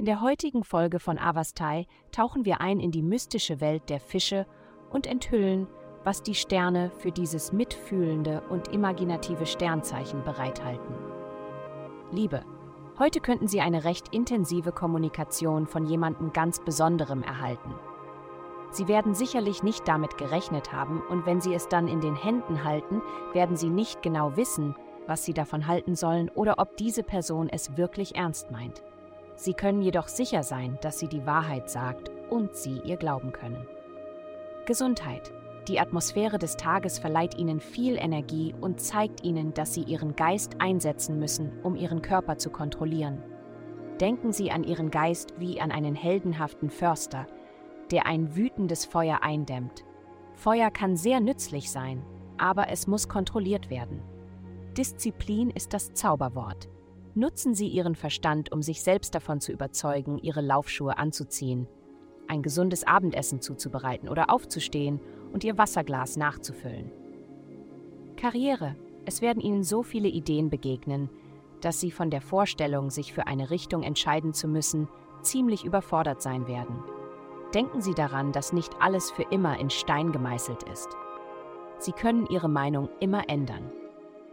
In der heutigen Folge von Avastai tauchen wir ein in die mystische Welt der Fische und enthüllen, was die Sterne für dieses mitfühlende und imaginative Sternzeichen bereithalten. Liebe. Heute könnten Sie eine recht intensive Kommunikation von jemandem ganz Besonderem erhalten. Sie werden sicherlich nicht damit gerechnet haben und wenn Sie es dann in den Händen halten, werden Sie nicht genau wissen, was Sie davon halten sollen oder ob diese Person es wirklich ernst meint. Sie können jedoch sicher sein, dass sie die Wahrheit sagt und Sie ihr glauben können. Gesundheit. Die Atmosphäre des Tages verleiht ihnen viel Energie und zeigt ihnen, dass sie ihren Geist einsetzen müssen, um ihren Körper zu kontrollieren. Denken Sie an Ihren Geist wie an einen heldenhaften Förster, der ein wütendes Feuer eindämmt. Feuer kann sehr nützlich sein, aber es muss kontrolliert werden. Disziplin ist das Zauberwort. Nutzen Sie Ihren Verstand, um sich selbst davon zu überzeugen, Ihre Laufschuhe anzuziehen, ein gesundes Abendessen zuzubereiten oder aufzustehen und Ihr Wasserglas nachzufüllen. Karriere. Es werden Ihnen so viele Ideen begegnen, dass Sie von der Vorstellung, sich für eine Richtung entscheiden zu müssen, ziemlich überfordert sein werden. Denken Sie daran, dass nicht alles für immer in Stein gemeißelt ist. Sie können Ihre Meinung immer ändern.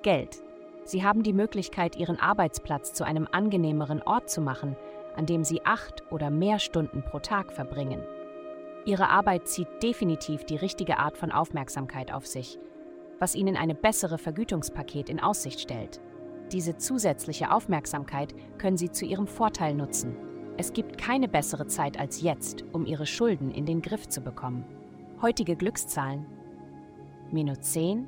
Geld. Sie haben die Möglichkeit, Ihren Arbeitsplatz zu einem angenehmeren Ort zu machen, an dem Sie acht oder mehr Stunden pro Tag verbringen. Ihre Arbeit zieht definitiv die richtige Art von Aufmerksamkeit auf sich, was Ihnen eine bessere Vergütungspaket in Aussicht stellt. Diese zusätzliche Aufmerksamkeit können Sie zu Ihrem Vorteil nutzen. Es gibt keine bessere Zeit als jetzt, um Ihre Schulden in den Griff zu bekommen. Heutige Glückszahlen. Minus 10,